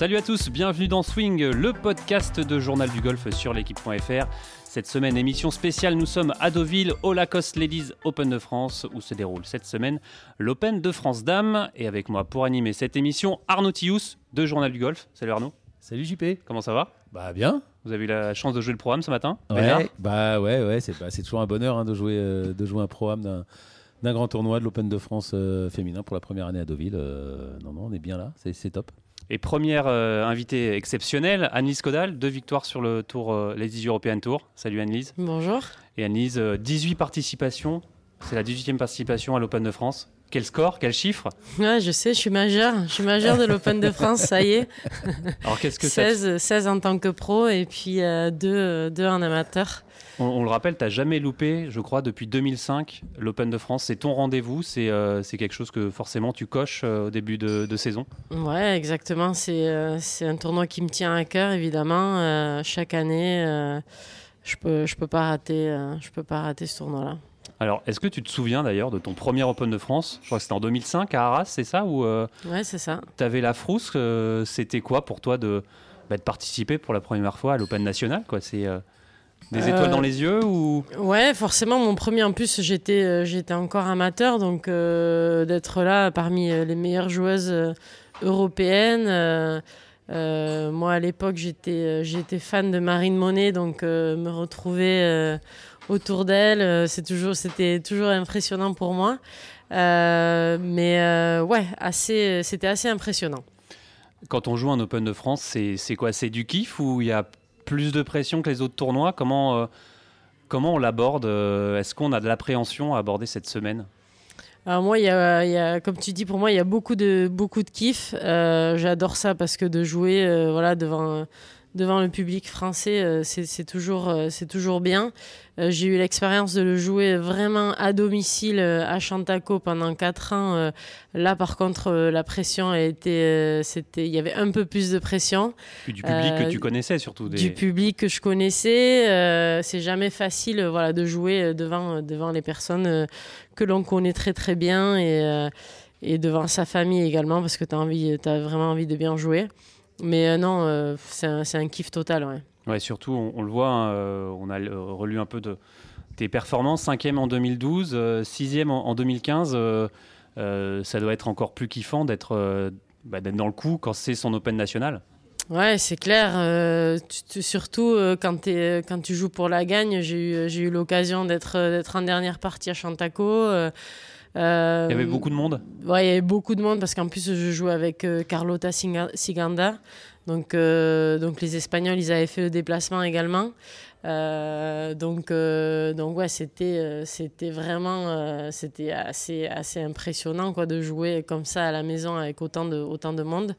Salut à tous, bienvenue dans Swing, le podcast de Journal du Golf sur l'équipe.fr. Cette semaine, émission spéciale, nous sommes à Deauville, au Lacoste Ladies Open de France, où se déroule cette semaine l'Open de France Dames. Et avec moi pour animer cette émission, Arnaud Tillous de Journal du Golf. Salut Arnaud. Salut JP. Comment ça va? Bah bien. Vous avez eu la chance de jouer le programme ce matin Ouais, bah ouais, ouais, c'est bah, toujours un bonheur hein, de, jouer, euh, de jouer un programme d'un d'un grand tournoi de l'Open de France euh, féminin pour la première année à Deauville. Euh, non, non, on est bien là, c'est top. Et première euh, invitée exceptionnelle, Annelise Caudal, deux victoires sur le tour euh, Ladies European Tour. Salut Annelise. Bonjour. Et Annelise, euh, 18 participations. C'est la 18e participation à l'Open de France. Quel score, quel chiffre? Ouais, je sais, je suis majeure. Je suis majeure de l'Open de France, ça y est. Alors qu'est-ce que c'est 16, 16 en tant que pro et puis 2 en amateur. On, on le rappelle, tu n'as jamais loupé, je crois, depuis 2005, l'Open de France. C'est ton rendez-vous, c'est euh, quelque chose que forcément tu coches euh, au début de, de saison. Ouais, exactement. C'est euh, c'est un tournoi qui me tient à cœur, évidemment. Chaque année, je peux, je peux pas rater, je peux pas rater ce tournoi-là. Alors, est-ce que tu te souviens d'ailleurs de ton premier Open de France? Je crois que c'était en 2005 à Arras, c'est ça? Ou Ouais, c'est ça. tu avais la frousse euh, C'était quoi pour toi de, bah, de participer pour la première fois à l'Open national quoi? C'est euh, des Euh, étoiles dans les yeux ou? Ouais, forcément, mon premier, en plus, j'étais euh, j'étais encore amateur, donc euh, d'être là parmi euh, les meilleures joueuses européennes. moi, à l'époque, j'étais j'étais fan de Marine Monet, donc me retrouver autour d'elle, c'est toujours c'était toujours impressionnant pour moi. Mais ouais, assez, c'était assez impressionnant. Quand on joue un Open de France, c'est c'est quoi? C'est du kiff ou il y a plus de pression que les autres tournois Comment, euh, comment on l'aborde euh, Est-ce qu'on a de l'appréhension à aborder cette semaine? Moi, y a, y a- comme tu dis, pour moi, il y a beaucoup de, beaucoup de kiff. Euh, J'adore ça parce que de jouer voilà, devant, devant le public français, euh, c'est toujours, euh, c'est toujours bien. Euh, J'ai eu l'expérience de le jouer vraiment à domicile à Chantaco pendant 4 ans. Là, par contre, la pression a été... c'était- Il y avait un peu plus de pression Puis du public que tu connaissais surtout des... du public que je connaissais. euh, c'est jamais facile voilà, de jouer devant, devant les personnes que l'on connaît très très bien et, et devant sa famille également parce que tu as, as vraiment envie de bien jouer. Mais euh, non, euh, c'est un, kiff total. Ouais. Ouais, surtout, on, on le voit, hein, euh, on a relu un peu de tes performances, cinquième en 2012, euh, sixième en, en 2015. euh, euh, ça doit être encore plus kiffant d'être euh, bah, d'être dans le coup quand c'est son Open national. Ouais, c'est clair. euh, tu- tu- surtout quand, tu joues pour la gagne, j'ai eu, eu l'occasion d'être d'être en dernière partie à Chantaco. Euh, Il y avait beaucoup de monde. Ouais, il y avait beaucoup de monde parce qu'en plus, je jouais avec euh, Carlota Siganda. Donc, euh, donc, les Espagnols, ils avaient fait le déplacement également. Euh, donc, donc, ouais, c'était, c'était vraiment c'était assez, assez impressionnant quoi, de jouer comme ça à la maison avec autant de, autant de monde.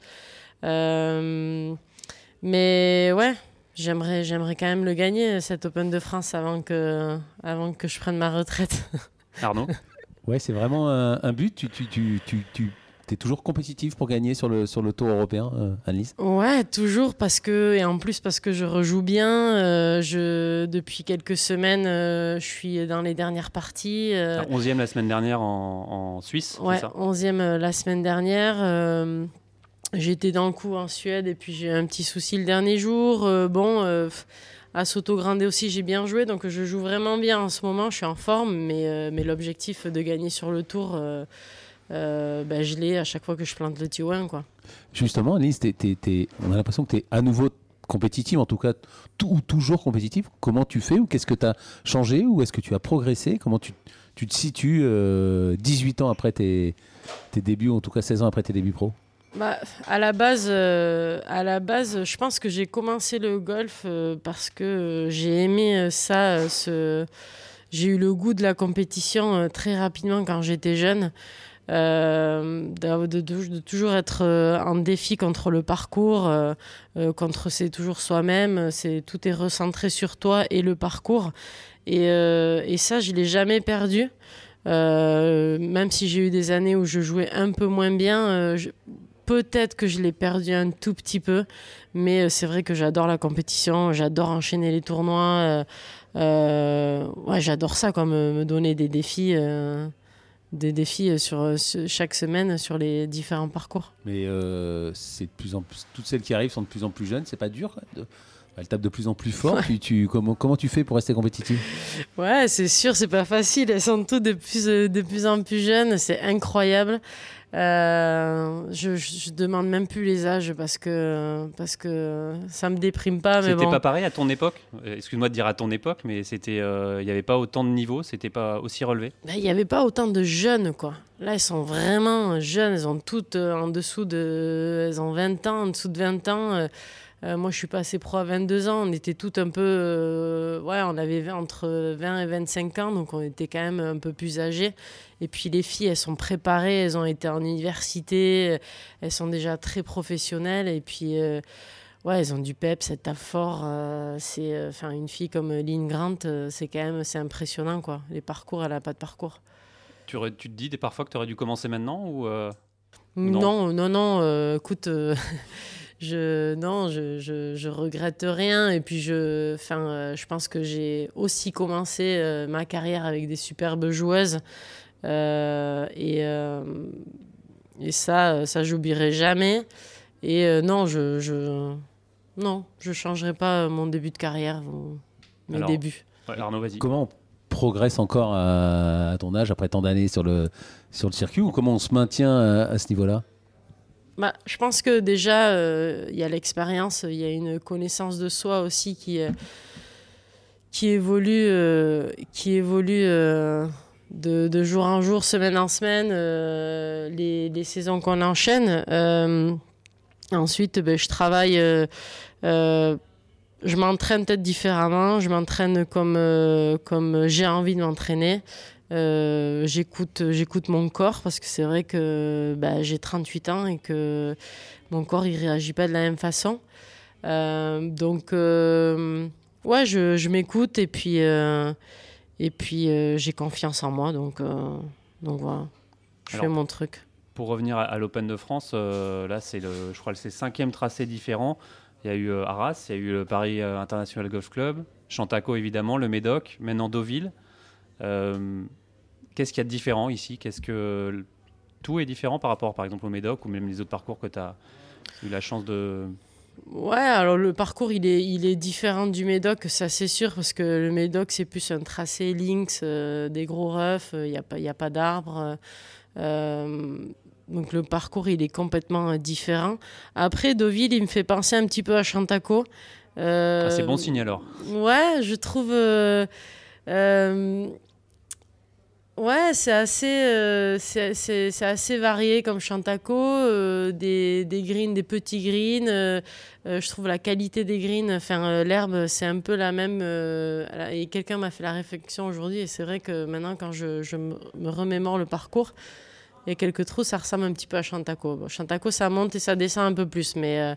Mais ouais, j'aimerais, j'aimerais quand même le gagner, cet Open de France, avant que, avant que je prenne ma retraite. Arnaud? Ouais, c'est vraiment un, un but. Tu, tu, tu, tu, tu es toujours compétitif pour gagner sur le, sur le tour européen, euh, Annelise? Ouais, toujours parce que et en plus parce que je rejoue bien. euh, je depuis quelques semaines, euh, je suis dans les dernières parties. euh, 11e la semaine dernière en, en Suisse, ouais, c'est ça 11e la semaine dernière. euh, J'étais dans le coup en Suède et puis j'ai eu un petit souci le dernier jour. euh, bon, euh, à Soto Grande aussi, j'ai bien joué, donc je joue vraiment bien en ce moment. Je suis en forme, mais, euh, l'objectif de gagner sur le tour, euh, euh, ben, je l'ai à chaque fois que je plante le T1, quoi. Justement, Annelise, t'es- t'es- t'es- on a l'impression que tu es à nouveau compétitive, en tout cas, ou toujours compétitive. Comment tu fais ou qu'est-ce que tu as changé ou est-ce que tu as progressé? Comment tu, te situes euh, 18 ans après tes, tes débuts, ou en tout cas 16 ans après tes débuts pro? Bah, à la base, euh, à la base, je pense que j'ai commencé le golf euh, parce que euh, j'ai aimé ça. J'ai eu le goût de la compétition très rapidement quand j'étais jeune. De, toujours être en défi contre le parcours, contre c'est toujours soi-même, c'est tout est recentré sur toi et le parcours. Et, ça, je l'ai jamais perdu. Même si j'ai eu des années où je jouais un peu moins bien, peut-être que je l'ai perdu un tout petit peu, mais euh, c'est vrai que j'adore la compétition, j'adore enchaîner les tournois. euh, euh, ouais, j'adore ça, quoi, me, me donner des défis. euh, des défis sur, chaque semaine sur les différents parcours. Mais c'est de plus en plus, toutes celles qui arrivent sont de plus en plus jeunes, c'est pas dur de, elle tape de plus en plus fort. Tu, comment, comment tu fais pour rester compétitive Ouais, c'est sûr, c'est pas facile. Elles sont toutes de plus, de plus en plus jeunes. C'est incroyable. Euh, je, je, demande même plus les âges parce que, parce que ça me déprime pas. C'était bon. pas pareil à ton époque? Excuse-moi de dire à ton époque, mais c'était, euh, il n'y avait pas autant de niveaux, c'était pas aussi relevé? Ben, Il n'y avait pas autant de jeunes, quoi. Là, elles sont vraiment jeunes, elles ont toutes euh, en dessous de. Elles ont 20 ans, en dessous de 20 ans. Euh, moi, je suis passé pro à 22 ans. On était tout un peu. Euh, ouais, on avait entre 20 et 25 ans, donc on était quand même un peu plus âgés. Et puis les filles, elles sont préparées, elles ont été en université, elles sont déjà très professionnelles. Et puis. Euh, ouais, elles ont du pep, cette taf fort. c'est, enfin, une fille comme Lynn Grant, c'est quand même, c'est impressionnant, quoi. Les parcours, elle a pas de parcours. Tu, tu te dis des parfois que tu aurais dû commencer maintenant ou non, non, non. écoute, je non, je, je, je, regrette rien. Et puis, je, enfin, euh, je pense que j'ai aussi commencé euh, ma carrière avec des superbes joueuses. Euh, et, et ça, ça j'oublierai jamais. Et non, je, je non, je changerai pas mon début de carrière, mes Alors, débuts. Arnaud, vas-y. Comment on progresse encore à, ton âge après tant d'années sur le, sur le circuit ou comment on se maintient à ce niveau-là? Bah, je pense que déjà, euh, il y a l'expérience, il y a une connaissance de soi aussi qui, euh, qui évolue, euh, qui évolue de, jour en jour, semaine en semaine, les, les, saisons qu'on enchaîne. ensuite, ben, je travaille, je m'entraîne peut-être différemment, je m'entraîne comme, comme j'ai envie de m'entraîner. Euh, j'écoute, j'écoute mon corps parce que c'est vrai que bah, j'ai 38 ans et que mon corps il réagit pas de la même façon. Euh, donc euh, ouais, je, je m'écoute et puis et puis j'ai confiance en moi donc donc voilà, je fais mon truc. Pour revenir à, l'Open de France, là c'est le, je crois que c'est le cinquième tracé différent. Il y a eu Arras, il y a eu le Paris International Golf Club, Chantaco évidemment, le Médoc, maintenant Deauville. Qu'est-ce qu'il y a de différent ici? Qu'est-ce que tout est différent par rapport, par exemple, au Médoc ou même les autres parcours que tu as eu la chance de. Ouais, alors le parcours il est, il est différent du Médoc, ça c'est sûr, parce que le Médoc c'est plus un tracé links, euh, des gros roughs, il euh, n'y a pas, y a pas d'arbres. Euh, donc le parcours il est complètement différent. Après, Deauville il me fait penser un petit peu à Chantaco. Ah, c'est bon signe alors. Ouais, je trouve. Ouais, c'est assez, euh, assez varié comme Chantaco, euh, des, des, greens, des petits greens. Euh, je trouve la qualité des greens, enfin l'herbe, c'est un peu la même. et quelqu'un m'a fait la réflexion aujourd'hui, et c'est vrai que maintenant, quand je, je, me remémore le parcours, il y a quelques trous, ça ressemble un petit peu à Chantaco. Chantaco, ça monte et ça descend un peu plus, mais.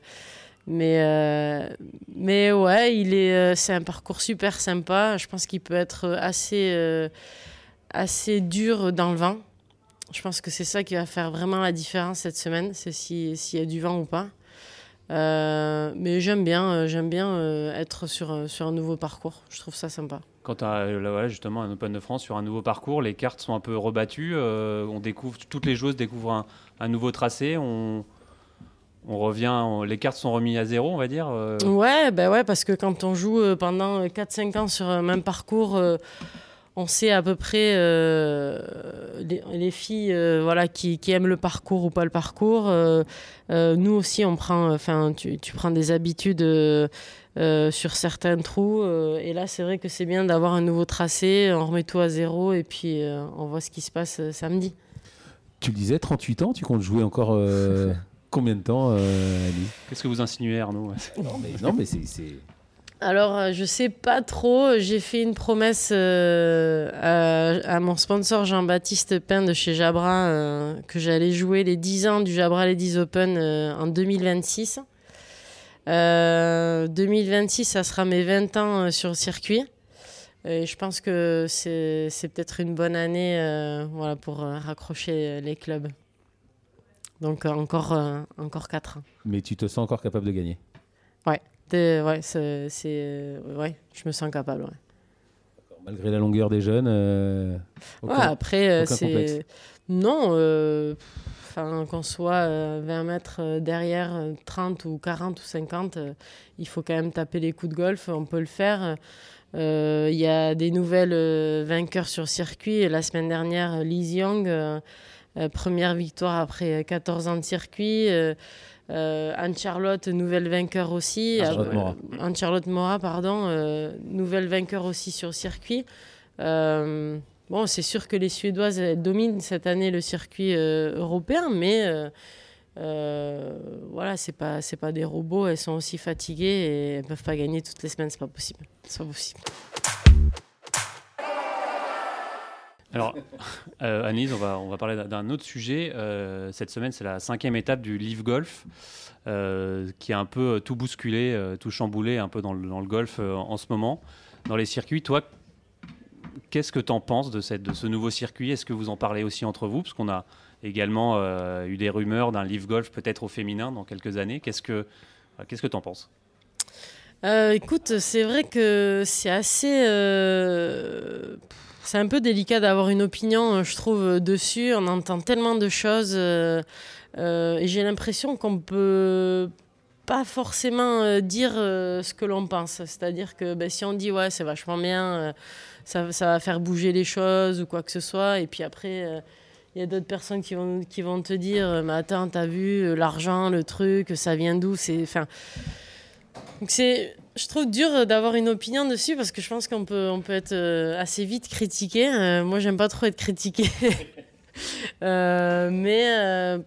mais, mais ouais, il est, c'est un parcours super sympa. Je pense qu'il peut être assez assez dur dans le vent. Je pense que c'est ça qui va faire vraiment la différence cette semaine, c'est s'il y a du vent ou pas. Euh, mais j'aime bien, euh, j'aime bien euh, être sur, sur un nouveau parcours. Je trouve ça sympa. Quand tu as voilà, justement un Open de France sur un nouveau parcours, les cartes sont un peu rebattues. on découvre, toutes les joueuses découvrent un, nouveau tracé. On, on revient, les cartes sont remises à zéro, on va dire. Ouais, bah ouais, parce que quand on joue pendant 4-5 ans sur un même parcours on sait à peu près euh, les, filles euh, voilà, qui, aiment le parcours ou pas le parcours. Euh, nous aussi, on prend, enfin, tu, prends des habitudes sur certains trous. et là, c'est vrai que c'est bien d'avoir un nouveau tracé. On remet tout à zéro et puis on voit ce qui se passe samedi. Tu le disais, 38 ans, tu comptes jouer encore combien de temps, Ali Qu'est-ce que vous insinuez, Arnaud? Non, mais, c'est alors, euh, je sais pas trop. J'ai fait une promesse euh, à, mon sponsor Jean-Baptiste Pain de chez Jabra euh, que j'allais jouer les 10 ans du Jabra Ladies Open en 2026. 2026, ça sera mes 20 ans sur le circuit. Et je pense que c'est peut-être une bonne année voilà, pour raccrocher les clubs. Donc encore, encore 4 ans. Mais tu te sens encore capable de gagner? Ouais ouais, c'est, ouais, je me sens capable. Malgré la longueur des jeunes. euh, Ouais, après, euh, aucun c'est. complexe. Non, euh, qu'on soit euh, 20 mètres euh, derrière, euh, 30 ou 40 ou 50, euh, il faut quand même taper les coups de golf, on peut le faire. Euh, Il y a des nouvelles euh, vainqueurs sur circuit. La semaine dernière, Liz Young, euh, euh, première victoire après 14 ans de circuit. Euh, euh, Anne-Charlotte, nouvelle vainqueur aussi. Anne-Charlotte Euh, Mora. Mora, pardon, euh, nouvelle vainqueur aussi sur circuit. Euh, bon, c'est sûr que les Suédoises elles dominent cette année le circuit euh, européen, mais euh, euh, voilà, c'est pas c'est pas des robots. Elles sont aussi fatiguées et elles peuvent pas gagner toutes les semaines. C'est pas possible. C'est pas possible. Alors, euh, on va, on va parler d'un- autre sujet. Euh, cette semaine, c'est la cinquième étape du Live Golf, euh, qui a un peu tout bousculé, euh, tout chamboulé un peu dans le, dans le golf euh, en ce moment. Dans les circuits, toi, qu'est-ce que tu en penses de, cette, de ce nouveau circuit? Est-ce que vous en parlez aussi entre vous? Parce qu'on a également euh, eu des rumeurs d'un Live Golf peut-être au féminin dans quelques années. Qu'est-ce que qu'est-ce que tu en penses? Euh, écoute, c'est vrai que c'est assez. C'est un peu délicat d'avoir une opinion, euh, je trouve, euh, dessus. On entend tellement de choses euh, et j'ai l'impression qu'on peut pas forcément dire ce que l'on pense. C'est-à-dire que ben, si on dit ouais, c'est vachement bien, ça, va faire bouger les choses ou quoi que ce soit, et puis après. il y a d'autres personnes qui vont, qui vont te dire Mais attends, t'as vu l'argent, le truc, ça vient d'où? C'est, donc c'est, je trouve dur d'avoir une opinion dessus parce que je pense qu'on peut, on peut être euh, assez vite critiqué. Euh, moi, j'aime pas trop être critiqué. Euh, mais euh,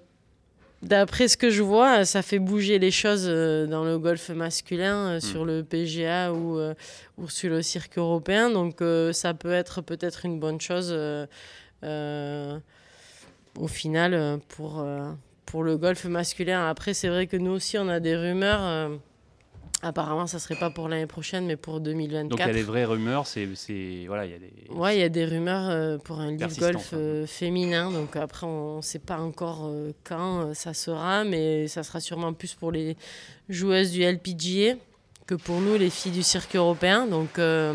d'après ce que je vois, ça fait bouger les choses dans le golf masculin, sur le PGA ou, ou sur le circuit européen. Donc ça peut être peut-être une bonne chose au final pour, pour le golf masculin. Après, c'est vrai que nous aussi, on a des rumeurs. Apparemment, ça serait pas pour l'année prochaine, mais pour 2024. Donc il y a des vraies rumeurs, c'est c'est- voilà, il y a des Ouais, il y a des rumeurs euh, pour un Persistant, golf euh, féminin. Donc après, on ne sait pas encore euh, quand ça sera, mais ça sera sûrement plus pour les joueuses du LPGA que pour nous, les filles du circuit européen. Donc, ouais,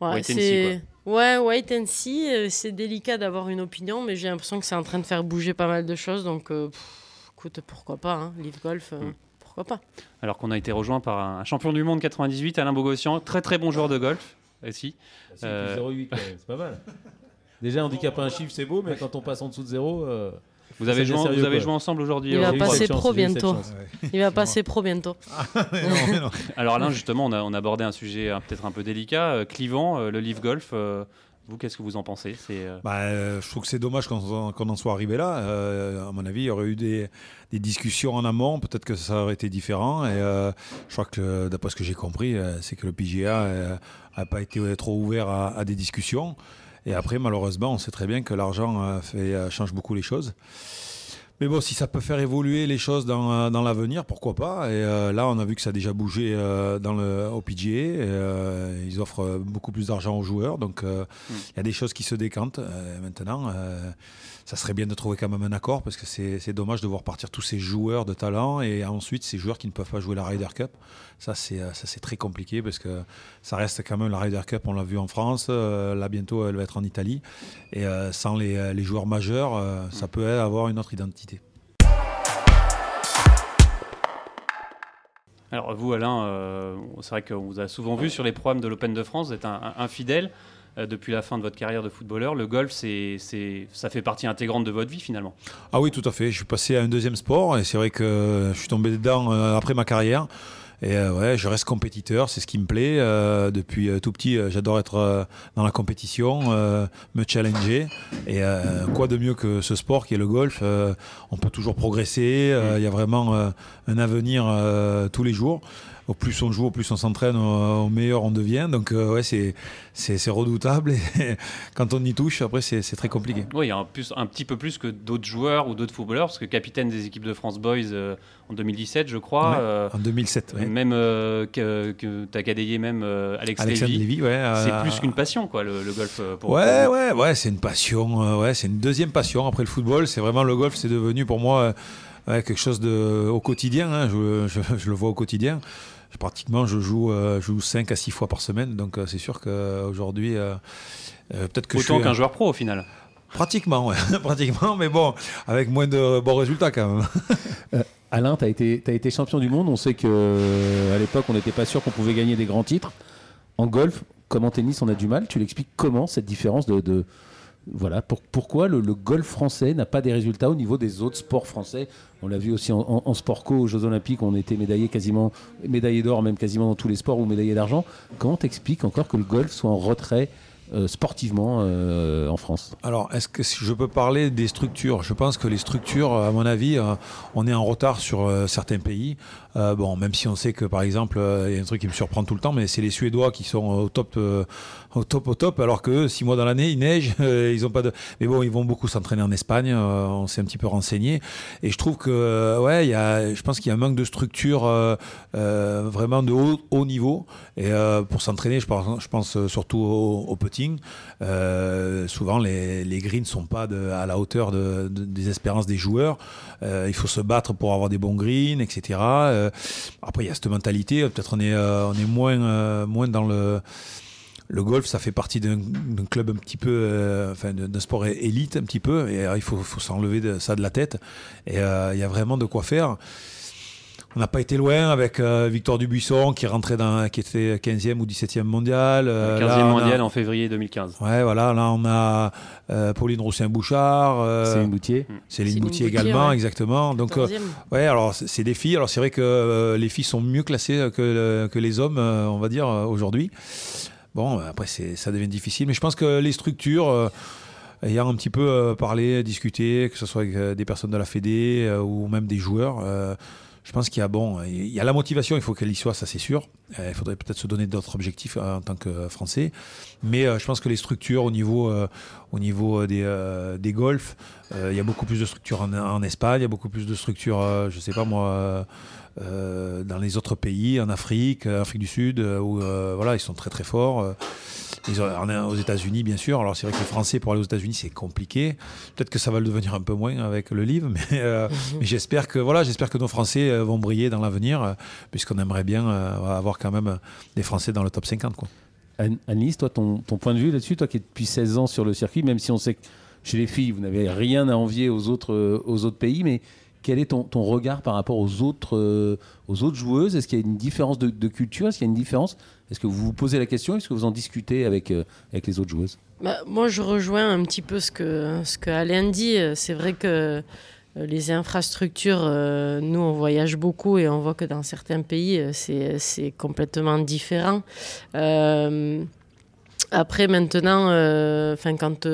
Wait and see, c'est. Ouais, wait and see. C'est délicat d'avoir une opinion, mais j'ai l'impression que c'est en train de faire bouger pas mal de choses. Donc, pff, écoute, pourquoi pas, hein, golf, euh, Mm. Pourquoi pas. Alors qu'on a été rejoint par un champion du monde 98, Alain Bogossian, très très bon joueur de golf aussi. C'est Euh, 0,8 quand même, c'est pas mal. Déjà, handicaper un chiffre, c'est beau, mais quand on passe en dessous de zéro. euh, Vous avez, joué, sérieux, vous avez joué ensemble aujourd'hui Il au va j'ai eu Pro. passer pro bientôt. Il va passer pro bientôt. Alors Alain, justement, on a, on a abordé un sujet euh, peut-être un peu délicat, euh, clivant, euh, le Live Golf. euh, vous, qu'est-ce que vous en pensez? Euh, Bah, euh, je trouve que c'est dommage qu'on en soit arrivé là. Euh, à mon avis, il y aurait eu des, discussions en amont. Peut-être que ça aurait été différent. Et euh, je crois que, d'après ce que j'ai compris, c'est que le PGA n'a pas été trop ouvert à, des discussions. Et après, malheureusement, on sait très bien que l'argent change beaucoup les choses. Mais bon, si ça peut faire évoluer les choses dans, euh, dans l'avenir, pourquoi pas Et euh, là, on a vu que ça a déjà bougé euh, dans le, au PGA. Et, euh, ils offrent euh, beaucoup plus d'argent aux joueurs. Donc, euh, il y a des choses qui se décantent euh, maintenant. Ça serait bien de trouver quand même un accord parce que c'est dommage de voir partir tous ces joueurs de talent et ensuite ces joueurs qui ne peuvent pas jouer la Ryder Cup. Ça, c'est euh, très compliqué parce que ça reste quand même la Ryder Cup. On l'a vu en France. euh, là, bientôt, elle va être en Italie. Et euh, sans les, les joueurs majeurs, ça peut avoir une autre identité. Alors vous, Alain, euh, c'est vrai qu'on vous a souvent vu sur les programmes de l'Open de France, vous êtes un, un- un fidèle euh, depuis la fin de votre carrière de footballeur. Le golf, c'est, c'est, ça fait partie intégrante de votre vie finalement. Ah oui, tout à fait. Je suis passé à un deuxième sport et c'est vrai que je suis tombé dedans euh, après ma carrière. Et euh, ouais, je reste compétiteur, c'est ce qui me plaît. Euh, depuis euh, tout petit, euh, j'adore être euh, dans la compétition, euh, me challenger. Et euh, quoi de mieux que ce sport qui est le golf euh, On peut toujours progresser. euh, Il y a vraiment euh, un avenir euh, tous les jours. Au plus on joue, au plus on s'entraîne, au, meilleur on devient. Donc euh, ouais, c'est redoutable. Et quand on y touche, après c'est très compliqué. Oui, il y a un, plus, un petit peu plus que d'autres joueurs ou d'autres footballeurs, parce que capitaine des équipes de France Boys euh, en 2017, je crois. Ouais, euh, En 2007. ouais. Même euh, que, que tu as cadayé même Alex Alexandre Lévy. Lévy, ouais. C'est plus qu'une passion, quoi, le, le golf. Pour, Ouais, pour ouais, ouais, c'est une passion. ouais, c'est une deuxième passion après le football. C'est vraiment le golf, c'est devenu pour moi ouais, quelque chose de au quotidien. hein, je, je- je le vois au quotidien. Pratiquement, je joue, je joue 5 à 6 fois par semaine. Donc, c'est sûr qu'aujourd'hui, peut-être que Autant qu'un joueur pro au final. Pratiquement, ouais. pratiquement, mais bon, avec moins de bons résultats quand même. Alain, tu as été, as été champion du monde. On sait qu'à l'époque, on n'était pas sûr qu'on pouvait gagner des grands titres. En golf, comme en tennis, on a du mal. Tu l'expliques comment cette différence de. Voilà, pourquoi le, golf français n'a pas des résultats au niveau des autres sports français? On l'a vu aussi en, sport co aux Jeux Olympiques, on était médaillé quasiment, médaillé d'or même quasiment dans tous les sports ou médaillé d'argent. Comment t'expliques encore que le golf soit en retrait euh, sportivement euh, en France? Alors, est-ce que je peux parler des structures? Je pense que les structures, à mon avis, euh, on est en retard sur certains pays. bon, même si on sait que, par exemple, il y a un truc qui me surprend tout le temps, mais c'est les Suédois qui sont au top au top, au top, alors que six mois dans l'année, il neige, euh, ils ont pas de. Mais bon, ils vont beaucoup s'entraîner en Espagne, euh, on s'est un petit peu renseigné. Et je trouve que, euh, ouais, y a, je pense qu'il y a un manque de structure vraiment de haut, niveau. Et pour s'entraîner, je pense, je pense surtout au, putting. souvent, les, les greens ne sont pas à la hauteur de, des espérances des joueurs. il faut se battre pour avoir des bons greens, etc. après, il y a cette mentalité. Peut-être on est, on est moins, moins dans le le golf, ça fait partie d'un club un petit peu, euh, enfin d'un sport élite un petit peu, et euh, il faut, s'enlever ça de la tête. Et euh, il y a vraiment de quoi faire. On n'a pas été loin avec Victor Dubuisson qui rentrait dans, qui était 15e ou 17e mondial. 15e mondial en février 2015. Ouais, voilà. Là, on a Pauline Roussin-Bouchard. Céline Boutier. Céline Boutier également, exactement. Donc, ouais, alors c'est des filles. Alors c'est vrai que les filles sont mieux classées que, que les hommes, on va dire, aujourd'hui. Bon, après, ça devient difficile. Mais je pense que les structures, euh, ayant un petit peu euh, parlé, discuté, que ce soit avec euh, des personnes de la Fédé ou même des joueurs, je pense qu'il y a bon, il y a la motivation, il faut qu'elle y soit, ça c'est sûr. il faudrait peut-être se donner d'autres objectifs en tant que Français. Mais je pense que les structures au niveau, au niveau des, golfs, il y a beaucoup plus de structures en, en Espagne, il y a beaucoup plus de structures, je sais pas moi euh, dans les autres pays, en Afrique, euh, Afrique du Sud, euh, où voilà, ils sont très très forts. Ils aux États-Unis, bien sûr. Alors, c'est vrai que les Français, pour aller aux États-Unis, c'est compliqué. Peut-être que ça va le devenir un peu moins avec le livre, mais, mhm. j'espère que, voilà, j'espère que nos Français vont briller dans l'avenir, puisqu'on aimerait bien avoir quand même des Français dans le top 50. Quoi. Annelise, toi, ton, ton, point de vue là-dessus, toi qui es depuis 16 ans sur le circuit, même si on sait que chez les filles, vous n'avez rien à envier aux autres, aux autres pays, mais quel est ton, regard par rapport aux autres, euh, aux autres joueuses? Est-ce qu'il y a une différence de, culture? Est-ce qu'il y a une différence? Est-ce que vous vous posez la question? Est-ce que vous en discutez avec, euh, avec les autres joueuses? Bah, Moi, je rejoins un petit peu ce que, ce que Alain dit. C'est vrai que euh, les infrastructures, nous, on voyage beaucoup et on voit que dans certains pays, c'est complètement différent. après, maintenant, enfin quand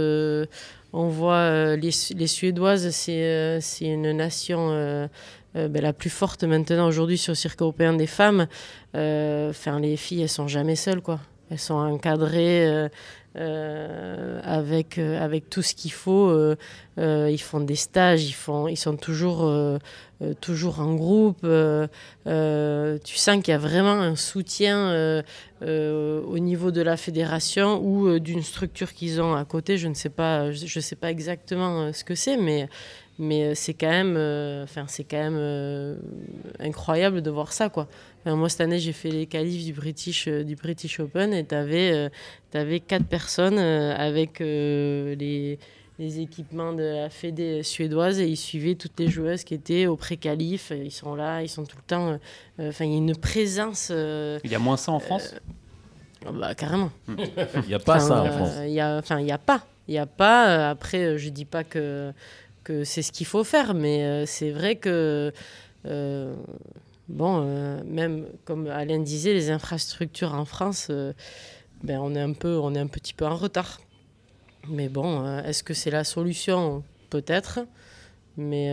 on voit euh, les, Suédoises, c'est euh, une nation euh, ben, la plus forte maintenant aujourd'hui sur le circuit européen des femmes. Les filles, elles sont jamais seules, quoi. Elles sont encadrées avec, avec tout ce qu'il faut. ils font des stages, ils, font, ils sont toujours, toujours en groupe. tu sens qu'il y a vraiment un soutien euh, au niveau de la fédération ou euh, d'une structure qu'ils ont à côté. Je ne sais pas, je, sais pas exactement euh, ce que c'est, mais, mais c'est quand même, enfin c'est quand même incroyable de voir ça, quoi. moi cette année j'ai fait les qualifs du British, du British Open et tu avais, quatre personnes avec les les équipements de la Fédé suédoise et ils suivaient toutes les joueuses qui étaient au pré-qualif. Ils sont là, ils sont tout le temps. Euh, euh, enfin, il y a une présence. Euh, il y a moins ça en France? bah, Carrément. Hmm. Il n'y a pas ça en France. Il y a, enfin, il n'y a pas. Il n'y a pas. après, je ne dis pas que, que c'est ce qu'il faut faire, mais c'est vrai que. bon, même comme Alain disait, les infrastructures en France, ben, on, est un peu, on est un petit peu en retard. Mais bon, euh, est-ce que c'est la solution? Peut-être. Mais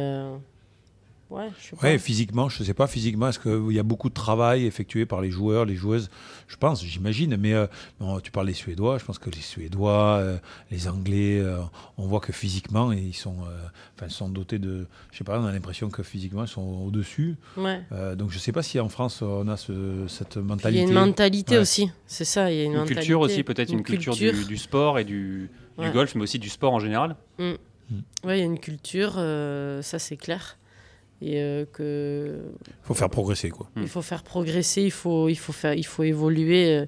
Ouais, ouais, physiquement, je ne sais pas, physiquement, est-ce qu'il y a beaucoup de travail effectué par les joueurs, les joueuses? Je pense, j'imagine, mais euh, tu parles des Suédois, je pense que les Suédois, euh, les Anglais, euh, on voit que physiquement, ils sont, enfin, sont dotés de. Je sais pas, on a l'impression que physiquement, ils sont au-dessus. Ouais. donc je ne sais pas si en France, on a cette mentalité. Il y a une mentalité aussi, c'est ça, il y a une, une culture aussi, peut-être une, culture, Du, sport et du, golf, mais aussi du sport en général. Mm. Mm. Oui, il y a une culture, ça c'est clair. Et euh, que Il faut faire progresser, quoi. Mm. il faut faire progresser, il faut, il faut, faire, il faut évoluer. euh,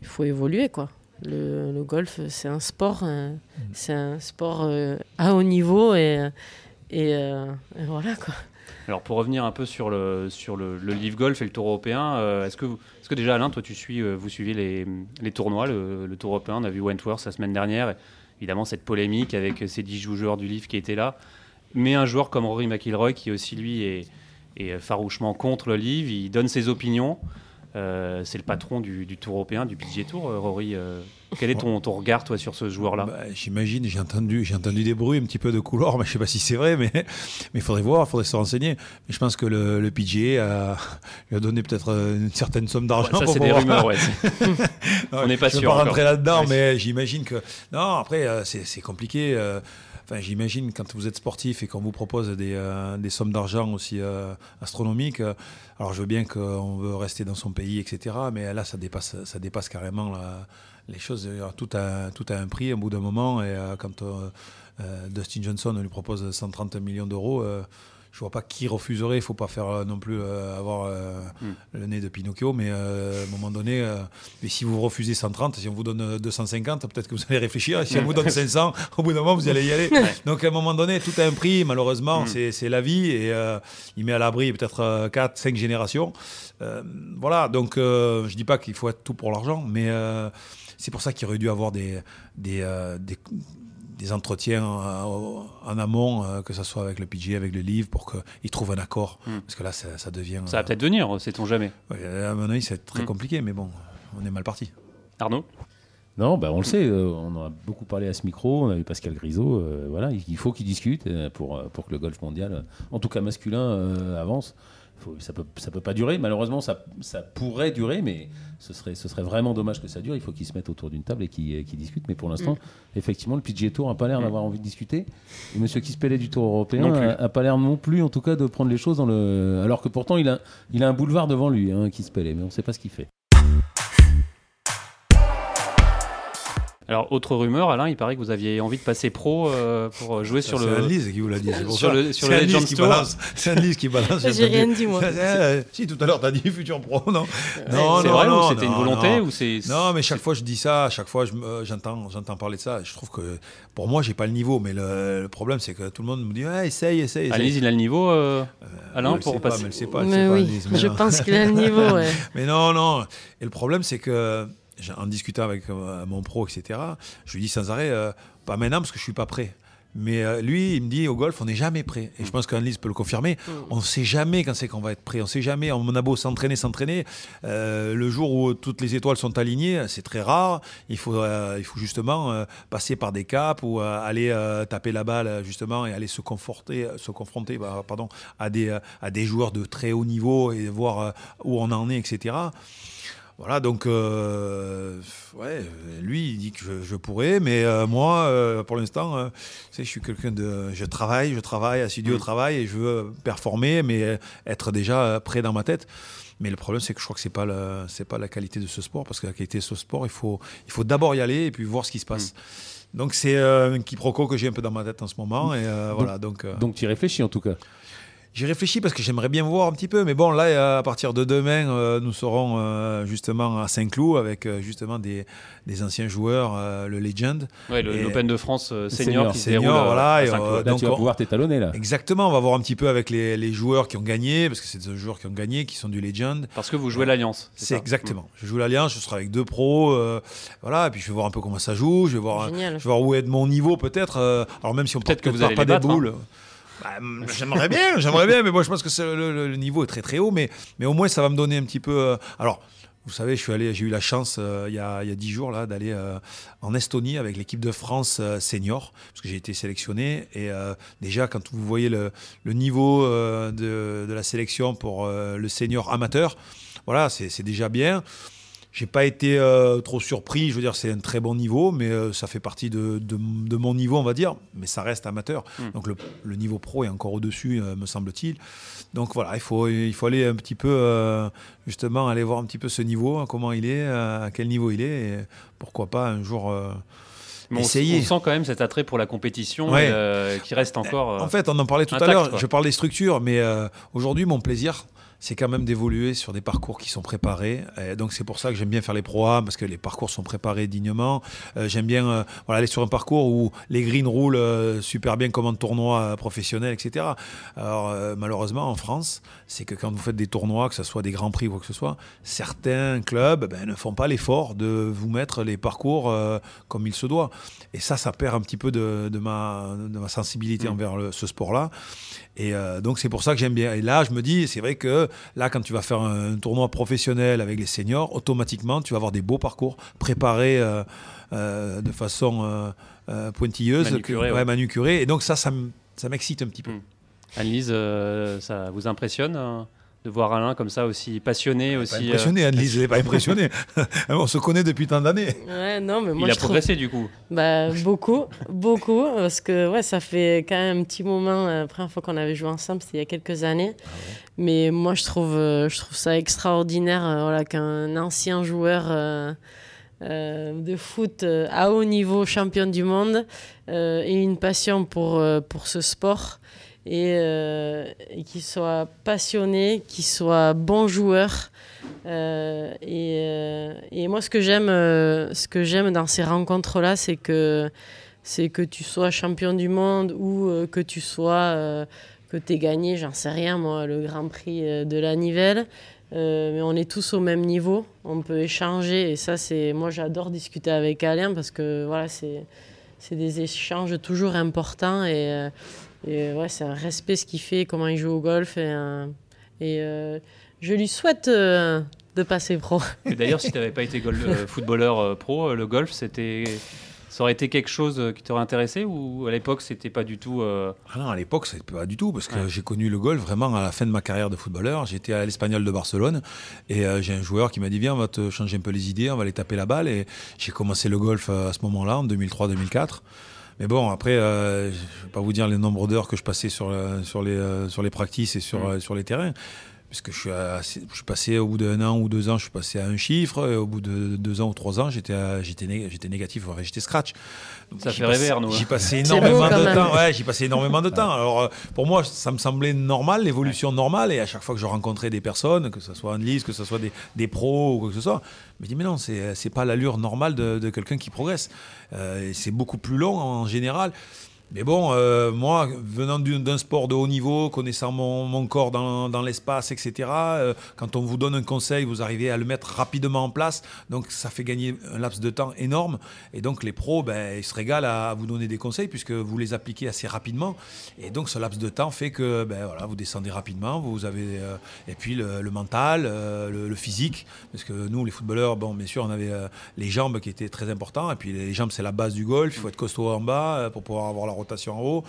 il faut évoluer, quoi. Le, le golf, c'est un sport, euh, c'est un sport euh, à haut niveau et, et, euh, et voilà, quoi. Alors pour revenir un peu sur le, sur le, le Live Golf et le Tour européen, euh, est-ce que, est-ce que déjà Alain, toi tu suis, euh, vous suivez les, les tournois, le, le Tour européen, on a vu Wentworth la semaine dernière, et évidemment cette polémique avec ces 10 joueurs du Live qui étaient là, mais un joueur comme Rory McIlroy qui aussi lui est, est farouchement contre le Live, il donne ses opinions, Euh, c'est le patron du, du Tour européen, du PGA Tour, euh, Rory. euh, quel est ton, ton regard toi sur ce joueur-là? Bah, J'imagine, j'ai entendu, j'ai entendu des bruits un petit peu de couloir, mais je sais pas si c'est vrai, mais il faudrait voir, il faudrait se renseigner. Mais je pense que le, le PGA a, lui a donné peut-être une certaine somme d'argent. Ça c'est des rumeurs, ouais. On n'est pas je sûr pas encore. rentrer là-dedans, mais j'imagine que. Non, après, c'est compliqué. Enfin, j'imagine quand vous êtes sportif et qu'on vous propose des, euh, sommes d'argent aussi euh, astronomiques. euh, alors, je veux bien qu'on veut rester dans son pays, etc. Mais là, ça dépasse, ça dépasse carrément les choses. Tout a, tout a un prix au bout d'un moment. Et quand Dustin Johnson lui propose 130 millions d'euros. Je vois pas qui refuserait. Il faut pas faire euh, non plus euh, avoir euh, Hmm. le nez de Pinocchio, mais euh, à un moment donné, mais si vous refusez 130, si on vous donne euh, 250, peut-être que vous allez réfléchir. Et si on vous donne 500, au bout d'un moment, vous allez y aller. Donc à un moment donné, tout a un prix. Malheureusement, Mm. c'est la vie et il met à l'abri peut-être 4, 5 générations. Voilà. Donc je dis pas qu'il faut être tout pour l'argent, mais c'est pour ça qu'il aurait dû avoir des des, des des entretiens euh, en amont, euh, que ce soit avec le PG, avec le livre, pour qu'ils trouvent un accord. Mm. Parce que là, ça, ça devient. Ça va peut-être venir, sait-on jamais. Ouais, à mon avis, c'est très Mm. compliqué, mais bon, on est mal parti. Arnaud? Non, bah on le sait, euh, on en a beaucoup parlé à ce micro, on a eu Pascal Grisot, euh, voilà, il faut qu'ils discutent euh, pour, euh, pour que le golf mondial, euh, en tout cas masculin, euh, avance. Faut- ça peut, ça peut pas durer, malheureusement ça, ça pourrait durer, mais ce serait, ce serait vraiment dommage que ça dure. Il faut qu'ils se mettent autour d'une table et qu'ils discutent. Mais pour l'instant, effectivement, le PGA Tour n'a pas l'air Mm. d'avoir envie de discuter. Et Monsieur Kispellet du Tour européen Non plus. a, a pas l'air non plus, en tout cas, de prendre les choses dans le. Alors que pourtant, il a, il a un boulevard devant lui, hein, Kispellet, mais on ne sait pas ce qu'il fait. Alors, autre rumeur, Alain, il paraît que vous aviez envie de passer pro euh, pour jouer sur C'est le. Anne-Lise qui vous l'a dit. c'est pour sur ça. le- sur C'est qui balance. C'est Anne-Lise qui balance. J'ai rien dit, moi. Euh, si, tout à l'heure, t'as dit futur pro, non c'est vrai ou c'était une non, volonté non. ou c'est Non, mais chaque fois je dis ça, à chaque fois je me- j'entends, j'entends parler de ça. Je trouve que pour moi, j'ai pas le niveau, mais le, le problème, c'est que tout le monde me dit ah, essaye, essaye, essaye. Annelise, il a le niveau, euh, Alain, Elle le pour sait pas, passer. mais elle sait pas, elle Mais sait pas, oui, je non. pense qu'il a le niveau, ouais. Mais non, non. Et le problème, c'est que, en discutant avec euh, mon pro, etc., je lui dis sans arrêt, euh, pas maintenant parce que je suis pas prêt. Mais euh, lui, il me dit au golf, on n'est jamais prêt. Et je pense qu'Annelise peut le confirmer. On ne sait jamais quand c'est qu'on va être prêt. On ne sait jamais. On a beau s'entraîner, s'entraîner. euh, le jour où toutes les étoiles sont alignées, c'est très rare. Il faut, euh, il faut justement euh, passer par des caps ou aller taper la balle, justement, et aller se, conforter, se confronter bah, pardon, à, des, à des joueurs de très haut niveau et voir où on en est, etc. Voilà, donc, euh, ouais, lui, il dit que je, je pourrais, mais euh, moi, euh, pour l'instant, tu sais, je suis quelqu'un de. Je travaille, je travaille, assidu au Mm. travail, et je veux performer, mais être déjà prêt dans ma tête. Mais le problème, c'est que je crois que c'est pas c'est pas la qualité de ce sport, parce que la qualité de ce sport, il faut, il faut d'abord y aller et puis voir ce qui se passe. Donc c'est un quiproquo que j'ai un peu dans ma tête en ce moment, et voilà. Donc, Donc tu y réfléchis en tout cas. J'y réfléchis parce que j'aimerais bien voir un petit peu, mais bon, là, euh, à partir de demain, euh, nous serons euh, justement à Saint-Cloud avec euh, justement des, des anciens joueurs, euh, le Legend. Ouais, l'Open de France euh, senior, Senior, qui se senior, déroule voilà, à et, Saint-Cloud. Là, donc tu vas on- pouvoir t'étalonner là. Exactement, on va voir un petit peu avec les, les joueurs qui ont gagné, parce que c'est des joueurs qui ont gagné, qui sont du Legend. Parce que vous jouez l'Alliance. C'est ça exactement. Je joue l'Alliance, je serai avec deux pros, euh, voilà, et puis je vais voir un peu comment ça joue, je vais voir, Génial. je vais voir où est de mon niveau peut-être. euh, alors même si on Peut-être peut que vous allez pas des battre, hein. Bah, j'aimerais bien, j'aimerais bien, mais moi je pense que le, niveau est très très haut, mais, mais au moins ça va me donner un petit peu. euh, alors, vous savez, j'ai eu la chance euh, il y a il y a dix jours là d'aller euh, en Estonie avec l'équipe de France senior, parce que j'ai été sélectionné et déjà quand vous voyez le, niveau de, la sélection pour le senior amateur, voilà, c'est déjà bien. J'ai pas été euh, trop surpris, je veux dire, c'est un très bon niveau, mais euh, ça fait partie de, de- de mon niveau, on va dire, mais ça reste amateur. Mm. Donc le, le niveau pro est encore au-dessus, euh, me semble-t-il. Donc voilà, il faut, il faut aller un petit peu, justement, aller voir un petit peu ce niveau, hein, comment il est, à quel niveau il est, et pourquoi pas un jour Mais on, essayer. on sent quand même cet attrait pour la compétition Ouais. euh, qui reste encore. euh, En fait, on en parlait tout à l'heure. Je parle des structures, mais euh, aujourd'hui, mon plaisir, c'est quand même d'évoluer sur des parcours qui sont préparés. Et donc, c'est pour ça que j'aime bien faire les programmes, parce que les parcours sont préparés dignement. Euh, j'aime bien euh, voilà, aller sur un parcours où les greens roulent euh, super bien comme un tournoi professionnel, etc. Alors, malheureusement, en France, c'est que quand vous faites des tournois, que ce soit des grands prix ou quoi que ce soit, certains clubs ben, ne font pas l'effort de vous mettre les parcours comme il se doit. Et ça, ça perd un petit peu de, de ma, de ma sensibilité Mm. envers le- ce sport-là. Et donc, c'est pour ça que j'aime bien. Et là, je me dis, c'est vrai que là, quand tu vas faire un, tournoi professionnel avec les seniors, automatiquement, tu vas avoir des beaux parcours préparés euh, euh, de façon euh, pointilleuse, Manucurée, ouais. manucurée. Et donc, ça, ça m'excite un petit peu. Mm. Annelise, euh, ça vous impressionne euh, de voir Alain comme ça aussi passionné, Pas aussi. euh, impressionné, Annelise, elle n'est pas impressionnée. On se connaît depuis tant d'années. Ouais, non, mais moi il a trouve progressé du coup. bah, beaucoup, beaucoup, parce que ouais, ça fait quand même un petit moment. euh, La première fois qu'on avait joué ensemble, c'était il y a quelques années. Mais moi, je trouve, euh, je trouve ça extraordinaire euh, voilà, qu'un ancien joueur euh, euh, de foot euh, à haut niveau, champion du monde, euh, ait une passion pour, euh, pour ce sport et, euh, et qu'il soit passionné, qu'il soit bon joueur. Euh, et, euh, et moi, ce que j'aime, ce que j'aime dans ces rencontres-là, c'est que c'est que tu sois champion du monde ou que tu sois que tu aies gagné, j'en sais rien moi, le Grand Prix de la Nivelle. Mais on est tous au même niveau, on peut échanger et ça c'est moi j'adore discuter avec Alain parce que voilà c'est c'est des échanges toujours importants et, et, ouais c'est un respect ce qu'il fait, comment il joue au golf et, euh, et euh, je lui souhaite euh, de passer pro. D'ailleurs, si tu n'avais pas été gol- euh, footballeur euh, pro, euh, le golf, c'était, ça aurait été quelque chose euh, qui t'aurait intéressé ou à l'époque c'était pas du tout. euh, Ah non, à l'époque, c'est pas du tout, parce que Ouais. j'ai connu le golf vraiment à la fin de ma carrière de footballeur. J'étais à l'Espagnol de Barcelone et euh, j'ai un joueur qui m'a dit Viens, on va te changer un peu les idées, on va aller taper la balle. Et j'ai commencé le golf euh, à ce moment-là, en 2003-2004. Mais bon, après, euh, je vais pas vous dire les nombres d'heures que je passais sur, euh, sur, les, euh, sur les practices et sur, Mm. euh, sur les terrains. Je suis, assez- je suis passé au bout d'un an ou deux ans, je suis passé à un chiffre. Et au bout de deux ans ou trois ans, j'étais à- j'étais né- j'étais négatif, ouais, j'étais scratch. Donc, Ça fait rêver, Arnaud, J'y hein. passais énormément de temps. Ouais, j'y passais énormément de temps. Alors, euh, pour moi, ça me semblait normal, l'évolution normale. Et à chaque fois que je rencontrais des personnes, que ce soit Annelise, que ce soit des, des pros ou quoi que ce soit, je me dis, mais non, c'est c'est pas l'allure normale de, de quelqu'un qui progresse. Euh, et c'est beaucoup plus long en général. Mais bon, euh, moi, venant d'un sport de haut niveau, connaissant mon, corps dans, l'espace, etc., euh, quand on vous donne un conseil, vous arrivez à le mettre rapidement en place. Donc, ça fait gagner un laps de temps énorme. Et donc, les pros, ben, ils se régalent à vous donner des conseils puisque vous les appliquez assez rapidement. Et donc, ce laps de temps fait que ben, voilà, vous descendez rapidement. Vous avez, euh, et puis, le, mental, le, physique. Parce que nous, les footballeurs, bien sûr, on avait les jambes qui étaient très importants. Et puis, les jambes, c'est la base du golf. Il faut être costaud en bas pour pouvoir avoir la rotation en haut.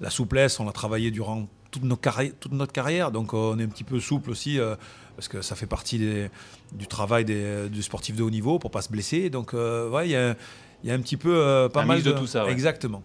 La souplesse, on l'a travaillé durant toute, nos carri- toute notre carrière. Donc, euh, on est un petit peu souple aussi. euh, parce que ça fait partie des- du travail des, du sportif de haut niveau pour pas se blesser. Donc, euh, ouais, il y a, y a un petit peu euh, pas Un mal de tout ça, ouais. Exactement.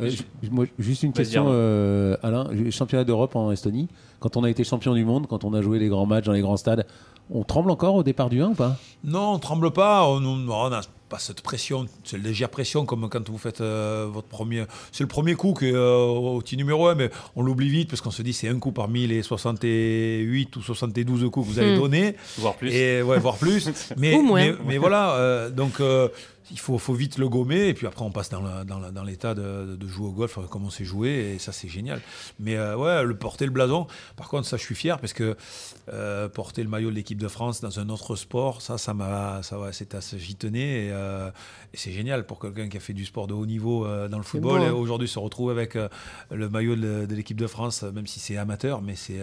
Euh, moi, juste une question, euh, Alain. Championnat d'Europe en Estonie, quand on a été champion du monde, quand on a joué les grands matchs dans les grands stades, on tremble encore au départ du 1 ou pas? Non, on tremble pas. On n'a pas cette pression, cette légère pression comme quand vous faites euh, votre premier. C'est le premier coup qui est euh, au petit numéro 1, mais on l'oublie vite parce qu'on se dit c'est un coup parmi les 68 ou 72 coups que vous avez Hmm. donnés. voire plus. Et ouais, voire plus. mais, Ou moins. mais, mais voilà, euh, donc euh, il faut, faut vite le gommer. Et puis après, on passe dans, la- dans, la- dans l'état de, de jouer au golf euh, comme on sait jouer. Et ça, c'est génial. Mais euh, ouais, le porter le blason, par contre, ça, je suis fier parce que euh, porter le maillot de l'équipe de France dans un autre sport, ça, ça m'a, ça, ouais, c'est assez, j'y tenais. Et, euh, et c'est génial pour quelqu'un qui a fait du sport de haut niveau euh, dans le football. et hein. aujourd'hui, se retrouve avec le maillot de, de l'équipe de France, même si c'est amateur, mais c'est.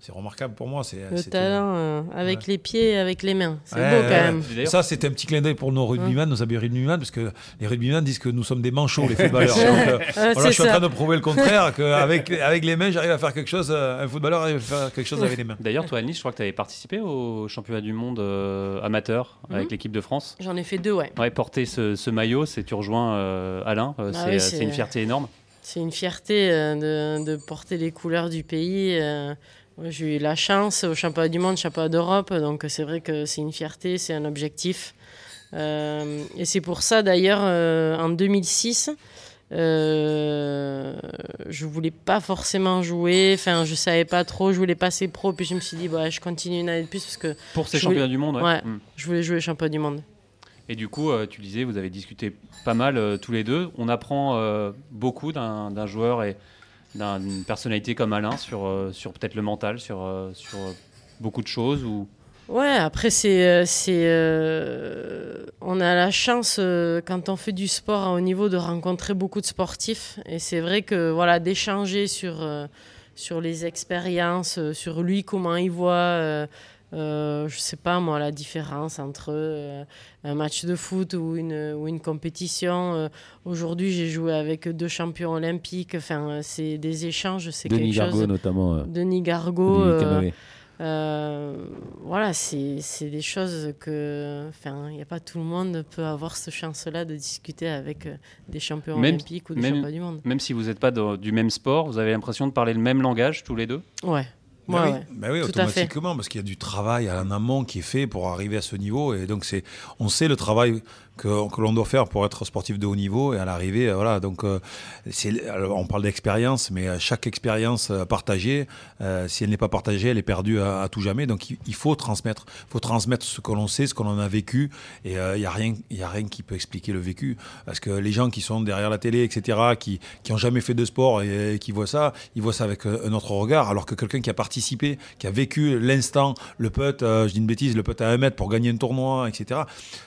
C'est remarquable pour moi. C'est, Le talent euh, avec Ouais. les pieds et avec les mains. C'est Ouais, beau quand ouais. même. Ça, c'était un petit clin d'œil pour nos rugbyman, nos amis rugbyman, parce que les rugbyman disent que nous sommes des manchots, les footballeurs. Donc, euh, voilà, c'est je suis en train de prouver le contraire, qu'avec avec les mains, j'arrive à faire quelque chose, euh, un footballeur arrive à faire quelque chose avec les mains. D'ailleurs, toi, Annelise, je crois que tu avais participé au championnat du monde euh, amateur avec Mhm. l'équipe de France. J'en ai fait deux, ouais. Ouais, porter ce, ce maillot, c'est tu rejoins euh, Alain, euh, Bah c'est oui, c'est- c'est une fierté énorme. C'est une fierté euh, de, de porter les couleurs du pays. J'ai eu la chance au championnat du monde, championnat d'Europe, donc c'est vrai que c'est une fierté, c'est un objectif. Euh, et c'est pour ça d'ailleurs, euh, en 2006, euh, je voulais pas forcément jouer, enfin je savais pas trop, je voulais passer pro, puis je me suis dit, bah, je continue une année de plus parce que Pour ces voulais- championnats du monde, ouais. Ouais. Mm. je voulais jouer champion du monde. Et du coup, euh, tu disais, vous avez discuté pas mal tous les deux. On apprend beaucoup d'un d'un joueur et d'un- d'une personnalité comme Alain sur, euh, sur peut-être le mental, sur, euh, sur euh, beaucoup de choses. Ou... Ouais, après, c'est. on a la chance, quand on fait du sport à haut niveau, de rencontrer beaucoup de sportifs. Et c'est vrai que, voilà, d'échanger sur, sur les expériences, sur lui, comment il voit. Euh, je sais pas moi, la différence entre euh, un match de foot ou une, ou une compétition. Euh, Aujourd'hui, j'ai joué avec deux champions olympiques. Enfin, euh, c'est des échanges, c'est Denis quelque Gargot chose. notamment. euh, Denis Gargot. euh, canoë. euh, voilà, c'est c'est des choses que. Enfin, il n'y a pas tout le monde peut avoir cette chance-là de discuter avec des champions Même- olympiques ou des même- champions du monde. Même si vous n'êtes pas dans- du même sport, vous avez l'impression de parler le même langage tous les deux? Ouais. Ben Ouais, oui, ouais. ben oui, fait. automatiquement, parce qu'il y a du travail en amont qui est fait pour arriver à ce niveau. Et donc, c'est, on sait le travail que, l'on doit faire pour être sportif de haut niveau. Et à l'arrivée, euh, voilà. Donc, euh, alors, on parle d'expérience, mais euh, chaque expérience euh, partagée, euh, si elle n'est pas partagée, elle est perdue à, tout jamais. Donc, il, faut transmettre. Faut transmettre ce que l'on sait, ce que l'on a vécu. Et euh, il n'y a, rien- a rien qui peut expliquer le vécu. Parce que les gens qui sont derrière la télé, etc., qui n'ont jamais fait de sport et, qui voient ça, ils voient ça avec euh, un autre regard. Alors que quelqu'un qui a participé, qui a vécu l'instant, le putt, euh, je dis une bêtise, le putt à un mètre pour gagner un tournoi, etc.,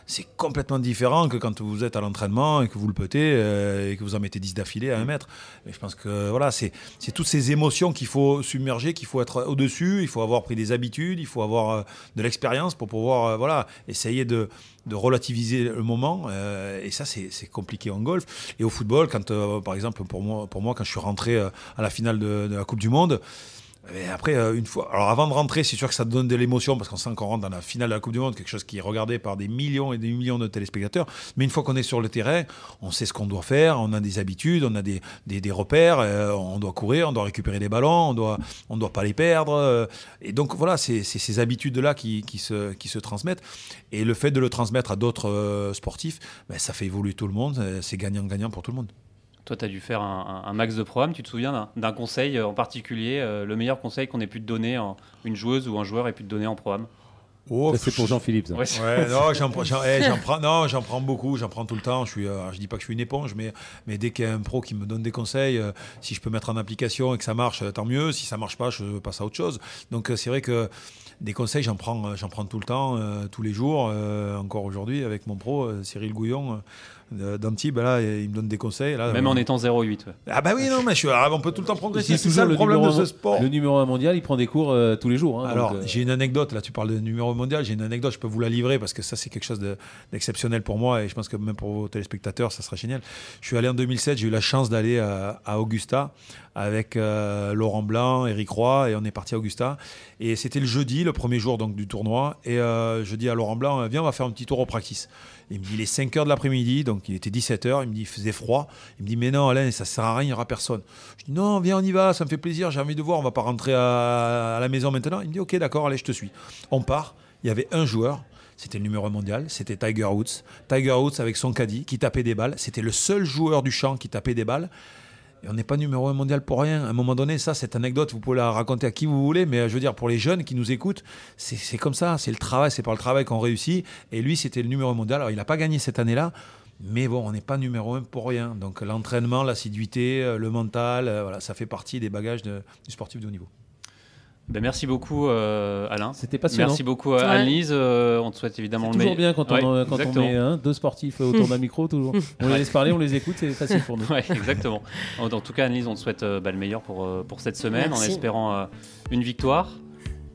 c'est complètement différent que quand vous êtes à l'entraînement et que vous le puttez euh, et que vous en mettez 10 d'affilée à un mètre. Et je pense que voilà, c'est c'est toutes ces émotions qu'il faut submerger, qu'il faut être au-dessus, il faut avoir pris des habitudes, il faut avoir euh, de l'expérience pour pouvoir euh, voilà, essayer de, de relativiser le moment. et ça, c'est c'est compliqué en golf. Et au football, quand, par exemple, pour moi, pour moi, quand je suis rentré à la finale de, de la Coupe du Monde, après, euh, une fois. Alors, avant de rentrer, c'est sûr que ça donne de l'émotion parce qu'on sent qu'on rentre dans la finale de la Coupe du Monde, quelque chose qui est regardé par des millions et des millions de téléspectateurs. Mais une fois qu'on est sur le terrain, on sait ce qu'on doit faire, on a des habitudes, on a des, des, repères, euh, on doit courir, on doit récupérer des ballons, on doit, on doit pas les perdre. euh, et donc, voilà, c'est ces habitudes-là qui, qui, se, qui se transmettent. Et le fait de le transmettre à d'autres sportifs, ben, ça fait évoluer tout le monde. C'est gagnant-gagnant pour tout le monde. Toi, tu as dû faire un, un- un max de programmes. Tu te souviens d'un- conseil euh, en particulier, euh, le meilleur conseil qu'on ait pu te donner, en, une joueuse ou un joueur ait pu te donner en programme? Oh, c'est pour Jean-Philippe. Ouais, c'est- Ouais, non, j'en prends, j'en- eh, prends, non, j'en prends beaucoup, j'en prends tout le temps. Je suis, euh, je dis pas que je suis une éponge, mais, mais dès qu'il y a un pro qui me donne des conseils, euh, si je peux mettre en application et que ça marche, euh, tant mieux. Si ça marche pas, je passe à autre chose. Donc euh, c'est vrai que des conseils, j'en prends, j'en prends tout le temps, euh, tous les jours. euh, encore aujourd'hui avec mon pro euh, Cyril Gouillon euh, d'Antibes, là, il me donne des conseils. Là, Même euh, en étant 0,8. ouais. Ah bah oui, non, mais je suis, ah, on peut tout le temps progresser. C'est ça le problème de numéro ce sport. Le numéro 1 mondial, il prend des cours euh, tous les jours. hein, Alors, euh, j'ai une anecdote, là tu parles de numéro mondial, j'ai une anecdote, je peux vous la livrer parce que ça c'est quelque chose de- d'exceptionnel pour moi et je pense que même pour vos téléspectateurs ça sera génial. Je suis allé en 2007, j'ai eu la chance d'aller à, à Augusta avec euh, Laurent Blanc, Eric Roy et on est parti à Augusta et c'était le jeudi, le premier jour donc du tournoi et euh, je dis à Laurent Blanc, viens on va faire un petit tour au practice. Il me dit il est 5h de l'après-midi, donc il était 17h, il me dit il faisait froid. Il me dit mais non Alain, ça sert à rien, il n'y aura personne. Je dis non, viens on y va, ça me fait plaisir, j'ai envie de voir, on va pas rentrer à, à la maison maintenant. Il me dit ok d'accord, allez je te suis. On part, il y avait un joueur, c'était le numéro mondial, c'était Tiger Woods. Tiger Woods avec son caddie qui tapait des balles, c'était le seul joueur du champ qui tapait des balles. On n'est pas numéro un mondial pour rien. À un moment donné, ça, cette anecdote, vous pouvez la raconter à qui vous voulez, mais euh, je veux dire, pour les jeunes qui nous écoutent, c'est comme ça, c'est le travail, c'est par le travail qu'on réussit. Et lui, c'était le numéro un mondial. Alors, il n'a pas gagné cette année-là, mais bon, on n'est pas numéro un pour rien. Donc, l'entraînement, l'assiduité, euh, le mental, euh, voilà, ça fait partie des bagages du sportif de haut niveau. Ben, merci beaucoup, euh, Alain. C'était passionnant. Merci beaucoup, euh, Ouais. Anne-Lise. Euh, on te souhaite évidemment le toujours meilleur. bien quand, on, Ouais, quand on met hein, deux sportifs autour d'un micro, toujours. On les laisse parler, on les écoute, c'est facile pour nous. Ouais, exactement. en, en tout cas, Annelise, on te souhaite euh, bah, le meilleur pour, euh, pour cette semaine, en espérant euh, une victoire.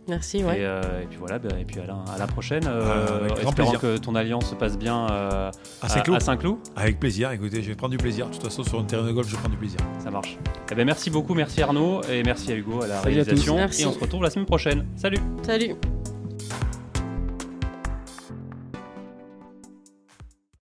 Merci, ouais. Et, euh, et puis voilà, bah, et puis Alain, à la prochaine. Euh, avec grand espérant plaisir. que ton alliance se passe bien euh, À Saint-Cloud à Saint-Cloud. Avec plaisir, écoutez, je vais prendre du plaisir. De toute façon, sur un terrain de golf, je prends du plaisir. Ça marche. Eh ben, merci beaucoup, merci Arnaud et merci à Hugo à la Salut à tous. réalisation. Merci. Et on se retrouve la semaine prochaine. Salut Salut.